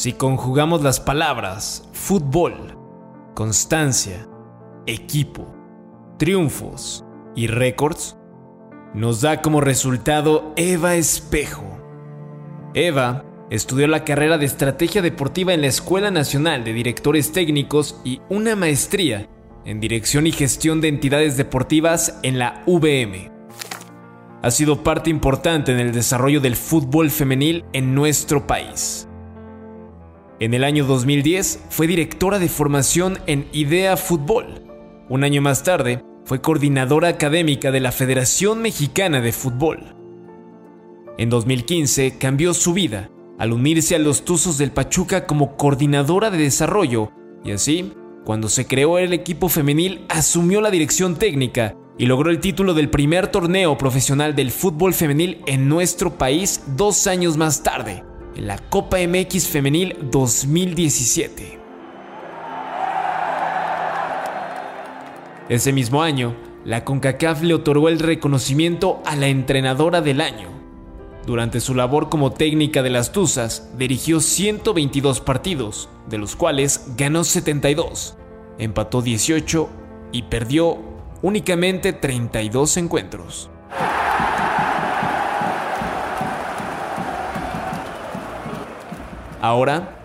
Si conjugamos las palabras fútbol, constancia, equipo, triunfos y récords, nos da como resultado Eva Espejo. Eva estudió la carrera de estrategia deportiva en la Escuela Nacional de Directores Técnicos y una maestría en dirección y gestión de entidades deportivas en la VM. Ha sido parte importante en el desarrollo del fútbol femenil en nuestro país. En el año 2010 fue directora de formación en Idea Fútbol. Un año más tarde fue coordinadora académica de la Federación Mexicana de Fútbol. En 2015 cambió su vida al unirse a los Tuzos del Pachuca como coordinadora de desarrollo y así, cuando se creó el equipo femenil, asumió la dirección técnica y logró el título del primer torneo profesional del fútbol femenil en nuestro país dos años más tarde, en la Copa MX Femenil 2017. Ese mismo año, la CONCACAF le otorgó el reconocimiento a la entrenadora del año. Durante su labor como técnica de las Tuzas, dirigió 122 partidos, de los cuales ganó 72, empató 18 y perdió únicamente 32 encuentros. Ahora,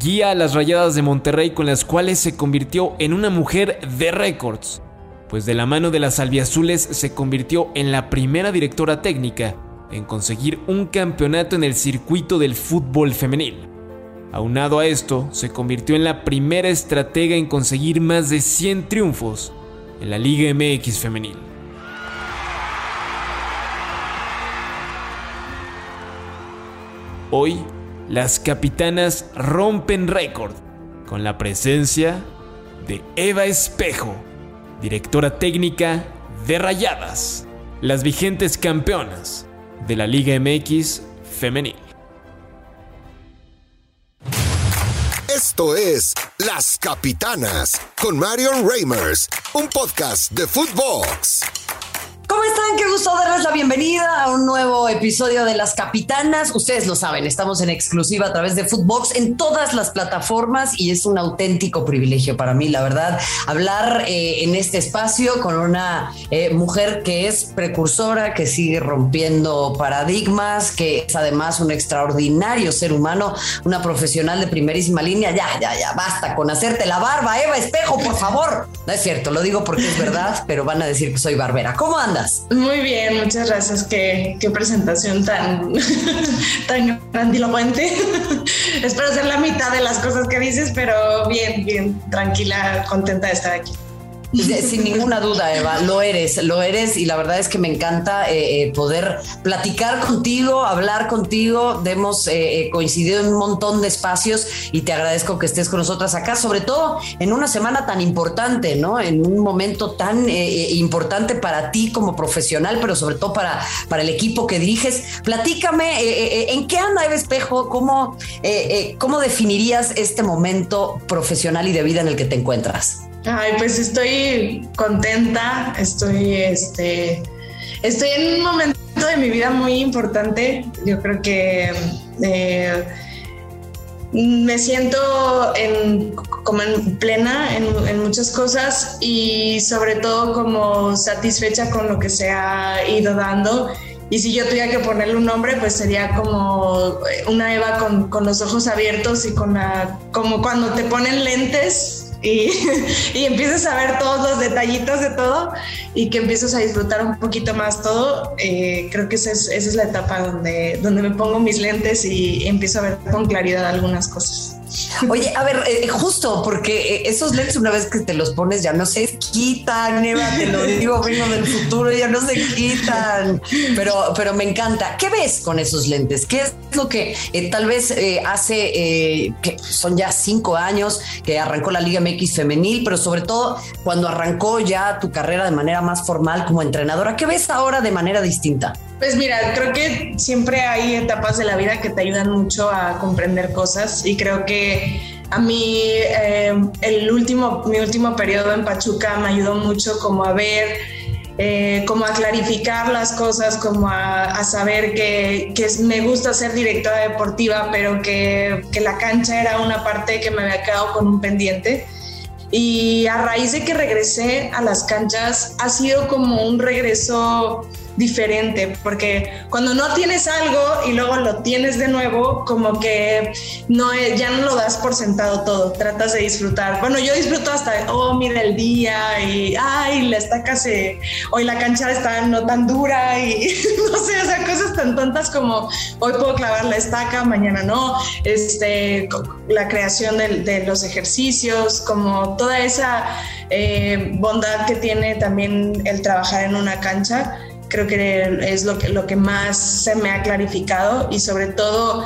guía a las Rayadas de Monterrey con las cuales se convirtió en una mujer de récords, pues de la mano de las albiazules se convirtió en la primera directora técnica en conseguir un campeonato en el circuito del fútbol femenil. Aunado a esto, se convirtió en la primera estratega en conseguir más de 100 triunfos en la Liga MX femenil. Hoy, las capitanas rompen récord con la presencia de Eva Espejo, directora técnica de Rayadas, las vigentes campeonas de la Liga MX femenil. Esto es Las Capitanas con Marion Reimers, un podcast de Footbox. ¿Cómo están? Qué gusto darles la bienvenida a un nuevo episodio de Las Capitanas. Ustedes lo saben, estamos en exclusiva a través de Footbox en todas las plataformas y es un auténtico privilegio para mí, la verdad, hablar eh, en este espacio con una eh, mujer que es precursora, que sigue rompiendo paradigmas, que es además un extraordinario ser humano, una profesional de primerísima línea. Ya, ya, ya, basta con hacerte la barba, Eva Espejo, por favor. No es cierto, lo digo porque es verdad, pero van a decir que soy barbera. ¿Cómo andas? Muy bien, muchas gracias. Qué, qué presentación tan, tan grandilocuente. Espero ser la mitad de las cosas que dices, pero bien, bien, tranquila, contenta de estar aquí. Sin ninguna duda, Eva, lo eres, lo eres y la verdad es que me encanta eh, eh, poder platicar contigo, hablar contigo. Hemos eh, coincidido en un montón de espacios y te agradezco que estés con nosotras acá, sobre todo en una semana tan importante, ¿no? En un momento tan importante para ti como profesional, pero sobre todo para, para el equipo que diriges. Platícame, ¿en qué anda Eva Espejo? ¿Cómo, ¿Cómo definirías este momento profesional y de vida en el que te encuentras? Ay, pues estoy contenta, estoy, este, estoy en un momento de mi vida muy importante. Yo creo que eh, me siento en, como en plena en, en, muchas cosas y sobre todo como satisfecha con lo que se ha ido dando. Y si yo tuviera que ponerle un nombre, pues sería como una Eva con, con los ojos abiertos y con la, como cuando te ponen lentes y, y empiezas a ver todos los detallitos de todo y que empiezas a disfrutar un poquito más todo, eh, creo que esa es, esa es la etapa donde, donde me pongo mis lentes y empiezo a ver con claridad algunas cosas. Oye, a ver, eh, justo porque eh, esos lentes una vez que te los pones ya no se quitan, Eva, te lo digo, vengo del futuro, ya no se quitan, pero, pero me encanta. ¿Qué ves con esos lentes? ¿Qué es lo que eh, tal vez hace, que son ya cinco años que arrancó la Liga MX femenil, pero sobre todo cuando arrancó ya tu carrera de manera más formal como entrenadora, ¿qué ves ahora de manera distinta? Pues mira, creo que siempre hay etapas de la vida que te ayudan mucho a comprender cosas y creo que a mí eh, el último, mi último periodo en Pachuca me ayudó mucho como a ver eh, como a clarificar las cosas, como a, saber que, que, me gusta ser directora deportiva, pero que, que la cancha era una parte que me había quedado con un pendiente. Y a raíz de que regresé a las canchas, ha sido como un regreso diferente, porque cuando no tienes algo y luego lo tienes de nuevo, como que no ya no lo das por sentado todo, tratas de disfrutar. Bueno, yo disfruto hasta, oh, mira el día y, ay, la estaca se, hoy la cancha está no tan dura y no sé, o sea, cosas tan tontas como hoy puedo clavar la estaca, mañana no, este, la creación de, los ejercicios, como toda esa eh, bondad que tiene también el trabajar en una cancha creo que es lo que, lo que más se me ha clarificado y sobre todo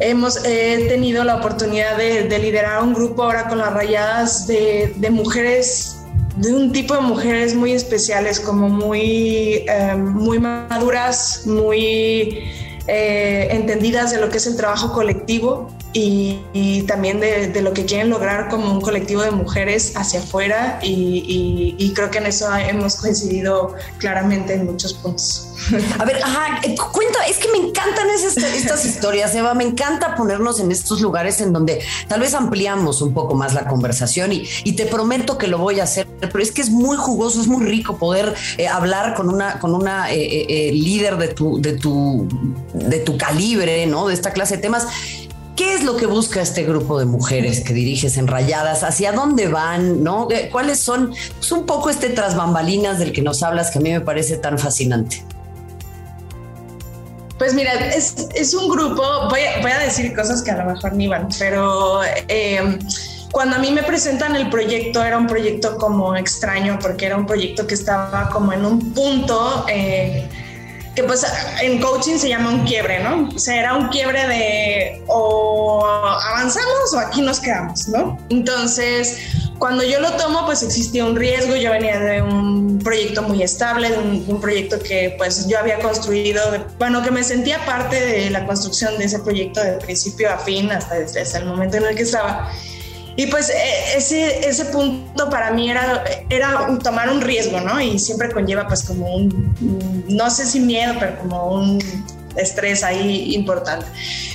hemos tenido la oportunidad de, liderar un grupo ahora con las rayadas de, mujeres, de un tipo de mujeres muy especiales, como muy, eh, muy maduras, muy eh, entendidas de lo que es el trabajo colectivo y, también de, lo que quieren lograr como un colectivo de mujeres hacia afuera y, creo que en eso hemos coincidido claramente en muchos puntos. A ver, ajá, eh, cuenta, es que me encantan esas, estas historias, Eva, me encanta ponernos en estos lugares en donde tal vez ampliamos un poco más la conversación y, te prometo que lo voy a hacer, pero es que es muy jugoso, es muy rico poder eh, hablar con una, con una eh, líder de tu, de, tu, de tu calibre, ¿no? De esta clase de temas. ¿Qué es lo que busca este grupo de mujeres que diriges en Rayadas? ¿Hacia dónde van? ¿No? ¿Cuáles son? Pues un poco este tras bambalinas del que nos hablas que a mí me parece tan fascinante. Pues mira, es, un grupo, voy a, decir cosas que a lo mejor ni van, pero em, cuando a mí me presentan el proyecto era un proyecto como extraño porque era un proyecto que estaba como en un punto eh, que pues en coaching se llama un quiebre, ¿no? O sea, era un quiebre de o avanzamos o aquí nos quedamos, ¿no? Entonces, cuando yo lo tomo, pues existía un riesgo, yo venía de un proyecto muy estable, de un, proyecto que pues yo había construido, bueno, que me sentía parte de la construcción de ese proyecto de principio a fin hasta, desde el momento en el que estaba. Y pues e, ese, ese punto para mí era, era tomar un riesgo, ¿no? Y siempre conlleva pues como un, no sé si miedo, pero como un estrés ahí importante.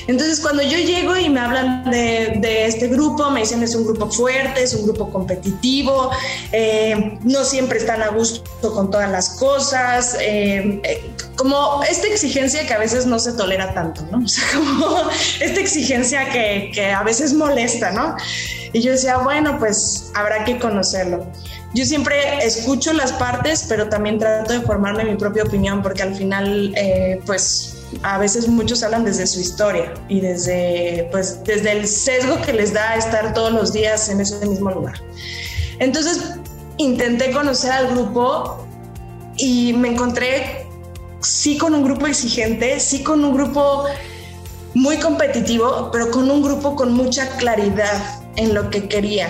Entonces cuando yo llego y me hablan de, de este grupo, me dicen es un grupo fuerte, es un grupo competitivo, eh, no siempre están a gusto con todas las cosas, eh, eh, como esta exigencia que a veces no se tolera tanto, ¿no? O sea, como esta exigencia que, que a veces molesta, ¿no? Y yo decía, bueno, pues habrá que conocerlo. Yo siempre escucho las partes, pero también trato de formarme mi propia opinión, porque al final, eh, pues a veces muchos hablan desde su historia y desde, pues, desde el sesgo que les da estar todos los días en ese mismo lugar. Entonces intenté conocer al grupo y me encontré sí con un grupo exigente, sí con un grupo muy competitivo, pero con un grupo con mucha claridad en lo que quería.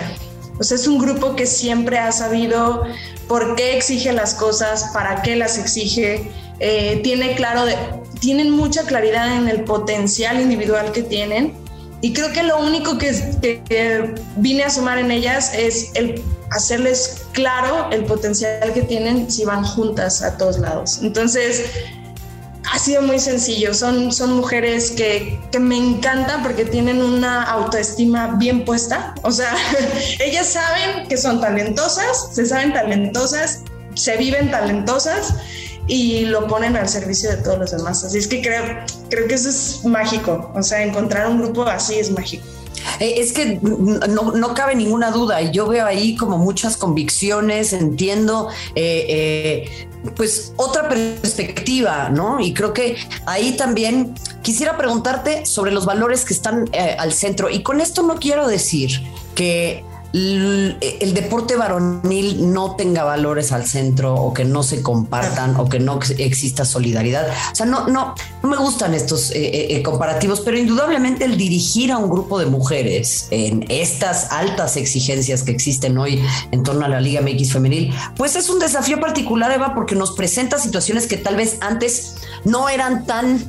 O sea, es un grupo que siempre ha sabido por qué exige las cosas, para qué las exige, eh, tiene claro de, tienen mucha claridad en el potencial individual que tienen y creo que lo único que, que, vine a sumar en ellas es el hacerles claro el potencial que tienen si van juntas a todos lados. Entonces, ha sido muy sencillo. Son, son mujeres que, que, me encantan porque tienen una autoestima bien puesta. O sea, ellas saben que son talentosas, se saben talentosas, se viven talentosas y lo ponen al servicio de todos los demás. Así es que creo, creo que eso es mágico. O sea, encontrar un grupo así es mágico. Eh, es que no, no, cabe ninguna duda y yo veo ahí como muchas convicciones, entiendo eh, eh, pues otra perspectiva, ¿no? Y creo que ahí también quisiera preguntarte sobre los valores que están al centro y con esto no quiero decir que el deporte varonil no tenga valores al centro o que no se compartan o que no exista solidaridad. O sea, no, no, no me gustan estos eh, eh, eh, comparativos, pero indudablemente el dirigir a un grupo de mujeres en estas altas exigencias que existen hoy en torno a la Liga MX femenil, pues es un desafío particular, Eva, porque nos presenta situaciones que tal vez antes no eran tan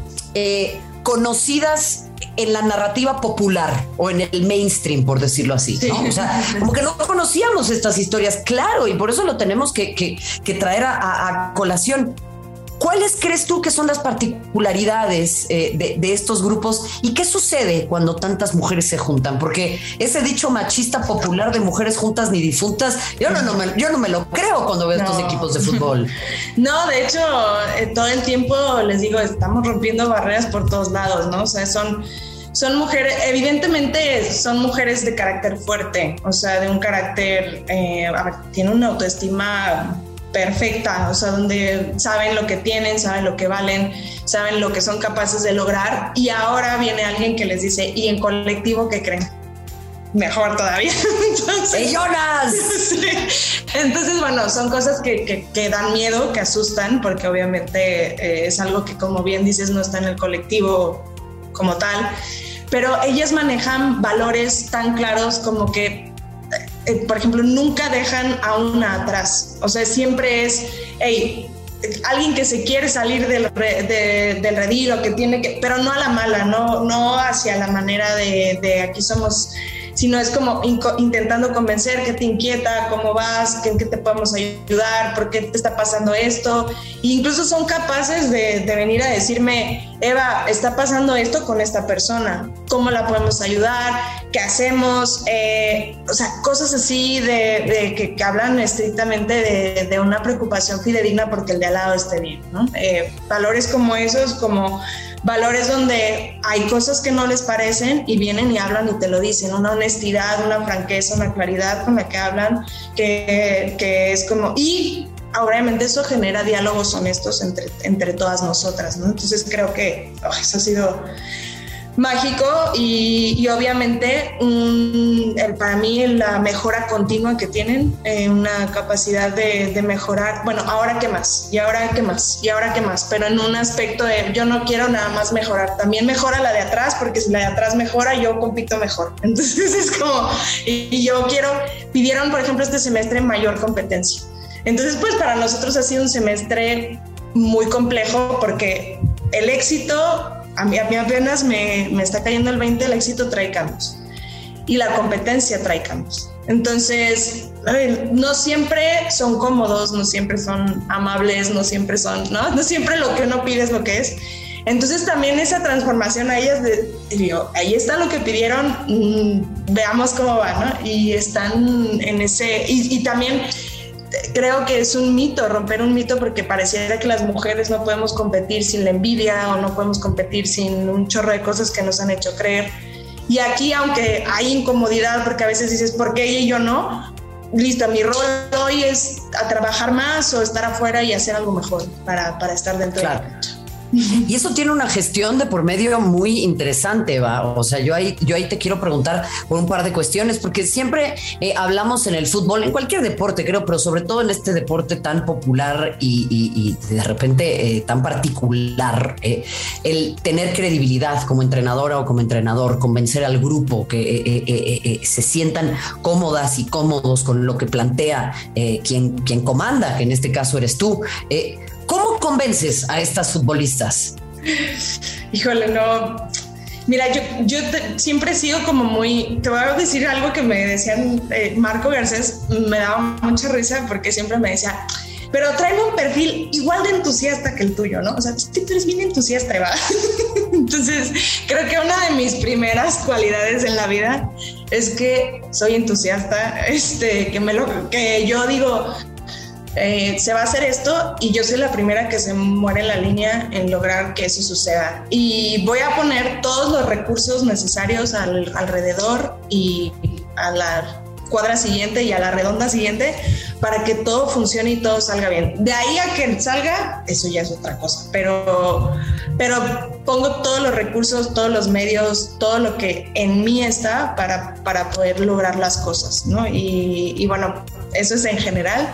conocidas en la narrativa popular o en el mainstream, por decirlo así. ¿no? O sea, como que no conocíamos estas historias, claro, y por eso lo tenemos que, que, traer a colación. ¿Cuáles crees tú que son las particularidades eh, de, estos grupos y qué sucede cuando tantas mujeres se juntan? Porque ese dicho machista popular de mujeres juntas ni difuntas, yo no, no, me, yo no me lo creo cuando veo estos equipos de fútbol. No, de hecho, eh, todo el tiempo les digo, estamos rompiendo barreras por todos lados, ¿no? O sea, son son mujeres, evidentemente son mujeres de carácter fuerte, o sea, de un carácter, eh, tiene una autoestima perfecta, o sea, donde saben lo que tienen, saben lo que valen, saben lo que son capaces de lograr y ahora viene alguien que les dice, ¿y en colectivo qué creen? Mejor todavía. Entonces, Jonas! Entonces, bueno, son cosas que, que, dan miedo, que asustan, porque obviamente eh, es algo que, como bien dices, no está en el colectivo como tal, pero ellas manejan valores tan claros como que eh, por ejemplo, nunca dejan a una atrás. O sea, siempre es, hey, alguien que se quiere salir del, del redil o que tiene que, pero no a la mala, no, no hacia la manera de, de aquí somos sino es como intentando convencer qué te inquieta, cómo vas, en qué te podemos ayudar, por qué te está pasando esto. E incluso son capaces de, venir a decirme, Eva, está pasando esto con esta persona, ¿cómo la podemos ayudar? ¿Qué hacemos? Eh, o sea, cosas así de, que, hablan estrictamente de, una preocupación fidedigna porque el de al lado esté bien, ¿no? Eh, valores como esos, como valores donde hay cosas que no les parecen y vienen y hablan y te lo dicen, una honestidad, una franqueza, una claridad con la que hablan, que, que es como, y obviamente eso genera diálogos honestos entre, entre todas nosotras, ¿no? Entonces creo que oh, eso ha sido mágico y, obviamente el, para mí la mejora continua que tienen, eh, una capacidad de, mejorar, bueno, ahora qué más, y ahora qué más, y ahora qué más, pero en un aspecto de yo no quiero nada más mejorar, también mejora la de atrás, porque si la de atrás mejora, yo compito mejor. Entonces es como, y, yo quiero, pidieron por ejemplo este semestre mayor competencia. Entonces pues para nosotros ha sido un semestre muy complejo porque el éxito a mí, apenas me, me, está cayendo el 20, el éxito trae cambios y la competencia trae cambios. Entonces, no siempre son cómodos, no siempre son amables, no siempre son, ¿no? No siempre lo que uno pide es lo que es. Entonces también esa transformación a ellas, de, digo, ahí está lo que pidieron, mm, veamos cómo va, ¿no? Y están en ese, y, y también creo que es un mito, romper un mito porque pareciera que las mujeres no podemos competir sin la envidia o no podemos competir sin un chorro de cosas que nos han hecho creer. Y aquí, aunque hay incomodidad, porque a veces dices, ¿por qué ella y yo no? Listo, mi rol hoy es a trabajar más o estar afuera y hacer algo mejor para, para estar dentro claro. Y eso tiene una gestión de por medio muy interesante, va. O sea, yo ahí, yo ahí te quiero preguntar por un par de cuestiones, porque siempre eh, hablamos en el fútbol, en cualquier deporte, creo, pero sobre todo en este deporte tan popular y, de repente eh, tan particular, eh, el tener credibilidad como entrenadora o como entrenador, convencer al grupo que se sientan cómodas y cómodos con lo que plantea quien, quien comanda, que en este caso eres tú. ¿Cómo convences a estas futbolistas? Híjole, no. Mira, yo, siempre he sido como muy, te voy a decir algo que me decían eh, Marco Garcés, me daba mucha risa porque siempre me decía, pero tráeme un perfil igual de entusiasta que el tuyo, ¿no? O sea, tú eres bien entusiasta, Eva. Entonces, creo que una de mis primeras cualidades en la vida es que soy entusiasta, este, que me lo, que yo digo, eh, se va a hacer esto y yo soy la primera que se muere en la línea en lograr que eso suceda. Y voy a poner todos los recursos necesarios al, alrededor y a la cuadra siguiente y a la redonda siguiente para que todo funcione y todo salga bien. De ahí a que salga, eso ya es otra cosa, pero, pero pongo todos los recursos, todos los medios, todo lo que en mí está para, para poder lograr las cosas, ¿no? Y, y bueno, eso es en general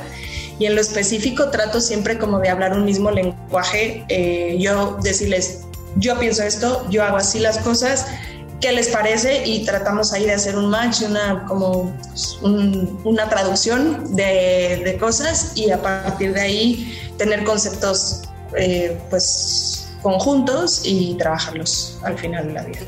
y en lo específico trato siempre como de hablar un mismo lenguaje, eh, yo decirles, yo pienso esto, yo hago así las cosas, ¿qué les parece? Y tratamos ahí de hacer un match, una, como pues, una traducción de, de, cosas y a partir de ahí tener conceptos eh, pues conjuntos y trabajarlos al final de la vida.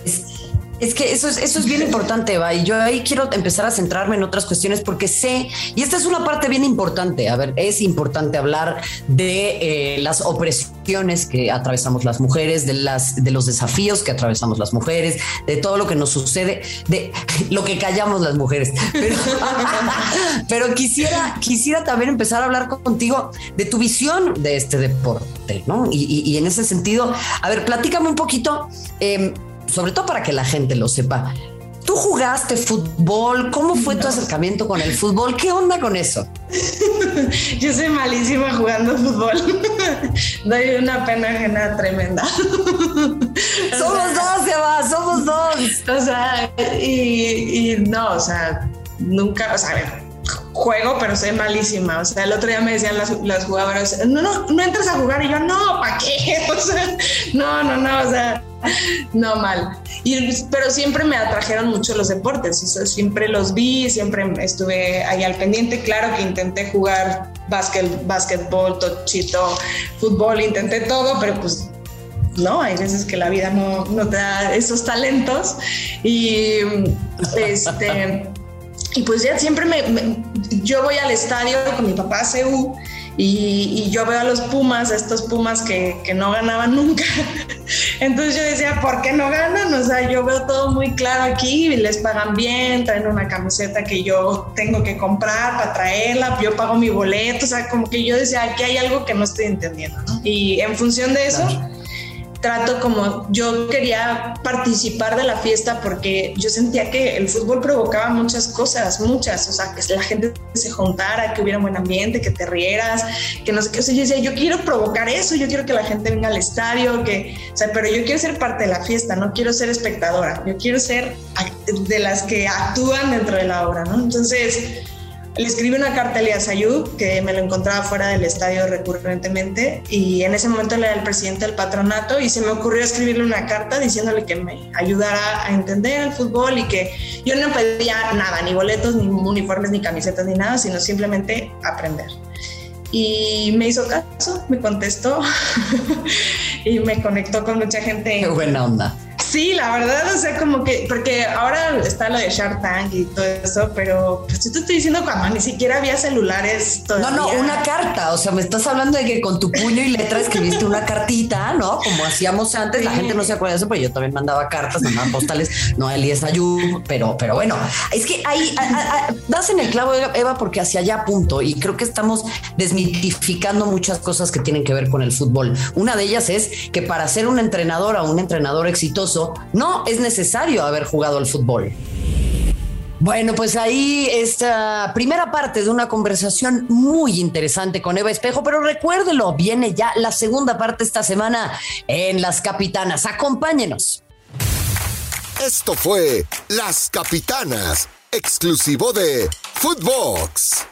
Es que eso es, eso es bien importante, Eva, y yo ahí quiero empezar a centrarme en otras cuestiones porque sé, y esta es una parte bien importante, a ver, es importante hablar de eh, las opresiones que atravesamos las mujeres, de, las, de los desafíos que atravesamos las mujeres, de todo lo que nos sucede, de lo que callamos las mujeres. Pero, quisiera, quisiera también empezar a hablar contigo de tu visión de este deporte, ¿no? Y, en ese sentido, a ver, platícame un poquito. Eh, sobre todo para que la gente lo sepa. ¿Tú jugaste fútbol? ¿Cómo fue tu acercamiento con el fútbol? ¿Qué onda con eso? Yo soy malísima jugando fútbol. Doy una pena ajena tremenda. somos dos, Eva, somos dos. O sea, y, no, o sea, nunca, o sea, juego, pero soy malísima. O sea, el otro día me decían las, las jugadoras, no, no, no entras a jugar. Y yo, no, ¿para qué? O sea, no, no, no, o sea, no mal. Y, pero siempre me atrajeron mucho los deportes, siempre los vi, siempre estuve ahí al pendiente. Claro que intenté jugar básquet, básquetbol, tochito, fútbol, intenté todo, pero pues no, hay veces que la vida no, no te da esos talentos. Y este. Y pues ya siempre me, yo voy al estadio con mi papá a CEU y, yo veo a los Pumas, estos Pumas que, que, no ganaban nunca. Entonces yo decía, ¿por qué no ganan? O sea, yo veo todo muy claro aquí, les pagan bien, traen una camiseta que yo tengo que comprar para traerla, yo pago mi boleto, o sea, como que yo decía, aquí hay algo que no estoy entendiendo. Y en función de eso trato como yo quería participar de la fiesta porque yo sentía que el fútbol provocaba muchas cosas, muchas, o sea, que la gente se juntara, que hubiera un buen ambiente, que te rieras, que no sé qué, o sea, yo decía, yo quiero provocar eso, yo quiero que la gente venga al estadio, que, o sea, pero yo quiero ser parte de la fiesta, no quiero ser espectadora, yo quiero ser de las que actúan dentro de la obra, ¿no? Entonces, le escribí una carta a Elías Ayub, que me lo encontraba fuera del estadio recurrentemente, y en ese momento era el presidente del patronato, y se me ocurrió escribirle una carta diciéndole que me ayudara a entender el fútbol y que yo no pedía nada, ni boletos, ni uniformes, ni camisetas, ni nada, sino simplemente aprender. Y me hizo caso, me contestó y me conectó con mucha gente. Qué buena onda. Sí, la verdad, o sea, como que, porque ahora está lo de Shark Tank y todo eso, pero pues yo te estoy diciendo cuando ni siquiera había celulares todavía. No, no, una carta, o sea, me estás hablando de que con tu puño y letra escribiste una cartita, ¿no? Como hacíamos antes, la gente no se acuerda de eso, pero yo también mandaba cartas, mandaba postales, no a Elías Ayub, pero, pero bueno, es que ahí das en el clavo, Eva, porque hacia allá punto, y creo que estamos desmitificando muchas cosas que tienen que ver con el fútbol. Una de ellas es que para ser un entrenador o un entrenador exitoso, no es necesario haber jugado al fútbol. Bueno, pues ahí esta primera parte de una conversación muy interesante con Eva Espejo, pero recuérdelo, viene ya la segunda parte esta semana en Las Capitanas. Acompáñenos. Esto fue Las Capitanas, exclusivo de Footbox.